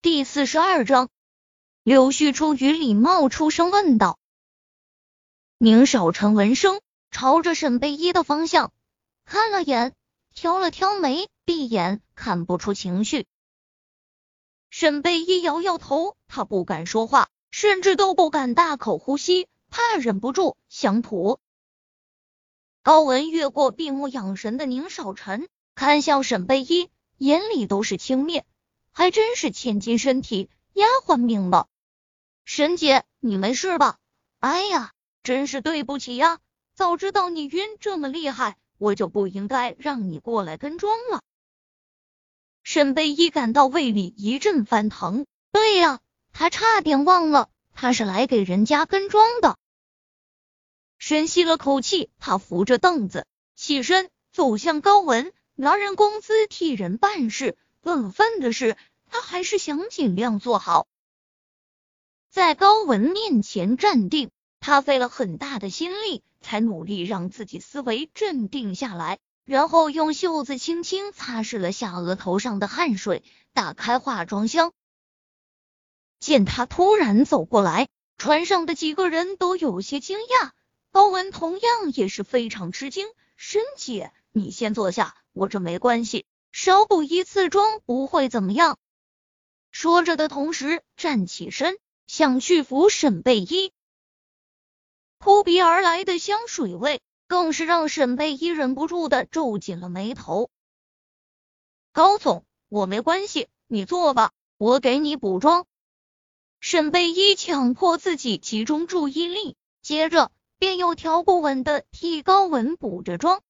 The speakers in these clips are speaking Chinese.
第四十二章，柳絮出雨里冒出声问道：“宁少臣闻声，朝着沈贝依的方向看了眼，挑了挑眉，闭眼，看不出情绪。”沈贝依摇摇头，他不敢说话，甚至都不敢大口呼吸，怕忍不住想吐。高文越过闭目养神的宁少臣，看向沈贝依，眼里都是轻蔑。还真是千金身体，丫鬟命吧。沈姐，你没事吧？哎呀，真是对不起呀！早知道你晕这么厉害，我就不应该让你过来跟妆了。沈贝依感到胃里一阵翻腾。对呀，他差点忘了，他是来给人家跟妆的。深吸了口气，他扶着凳子起身，走向高文，拿人工资替人办事。更愤的是，他还是想尽量做好，在高文面前站定。他费了很大的心力，才努力让自己思维镇定下来，然后用袖子轻轻擦拭了下额头上的汗水，打开化妆箱。见他突然走过来，船上的几个人都有些惊讶，高文同样也是非常吃惊。申姐，你先坐下，我这没关系。少补一次妆不会怎么样。说着的同时，站起身想去扶沈贝依，扑鼻而来的香水味更是让沈贝依忍不住的皱紧了眉头。高总，我没关系，你坐吧，我给你补妆。沈贝依强迫自己集中注意力，接着便又条不紊的替高文补着妆。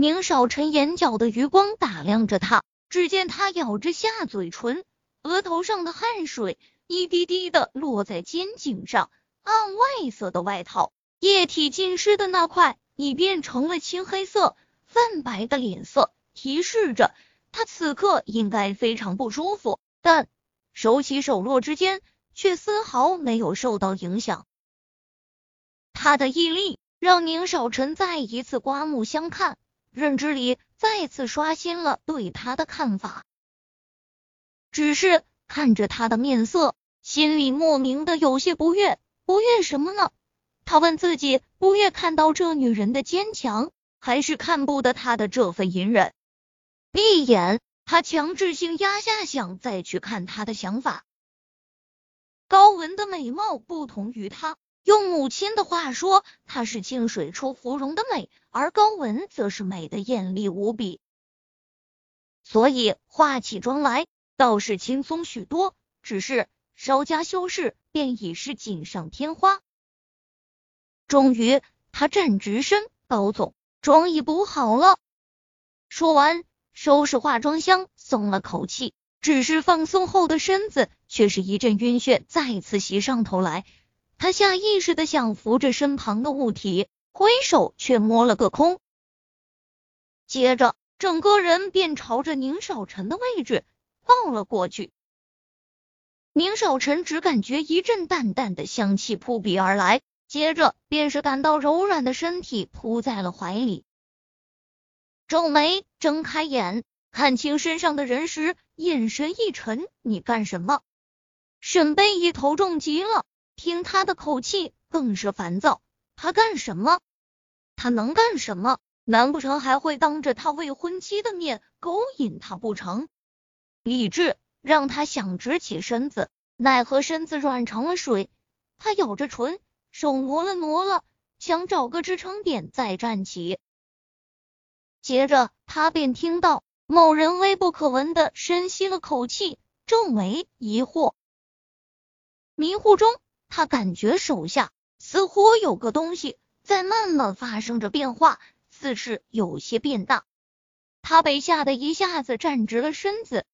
宁少臣眼角的余光打量着他，只见他咬着下嘴唇，额头上的汗水一滴滴的落在肩颈上，暗外色的外套液体浸湿的那块已变成了青黑色，泛白的脸色提示着他此刻应该非常不舒服，但手起手落之间却丝毫没有受到影响。他的毅力让宁少臣再一次刮目相看。认知里再次刷新了对他的看法，只是看着他的面色，心里莫名的有些不悦。不悦什么呢？他问自己：不悦看到这女人的坚强，还是看不得她的这份隐忍？闭眼，他强制性压下想再去看她的想法。高文的美貌不同于他。用母亲的话说，她是清水出芙蓉的美，而高文则是美的艳丽无比，所以化起妆来倒是轻松许多。只是稍加修饰，便已是锦上添花。终于，他站直身，高总，妆已补好了。说完，收拾化妆箱，松了口气。只是放松后的身子，却是一阵晕眩再次袭上头来。他下意识的想扶着身旁的物体，挥手却摸了个空，接着整个人便朝着宁少臣的位置抱了过去。宁少臣只感觉一阵淡淡的香气扑鼻而来，接着便是感到柔软的身体扑在了怀里，皱眉睁开眼，看清身上的人时，眼神一沉：“你干什么？”沈贝一头重极了。听他的口气，更是烦躁。他干什么？他能干什么？难不成还会当着他未婚妻的面勾引他不成？理智让他想直起身子，奈何身子软成了水。他咬着唇，手挪了挪了，想找个支撑点再站起。接着，他便听到某人微不可闻的深吸了口气，皱眉疑惑，迷糊中。他感觉手下似乎有个东西在慢慢发生着变化，似是有些变大。他被吓得一下子站直了身子，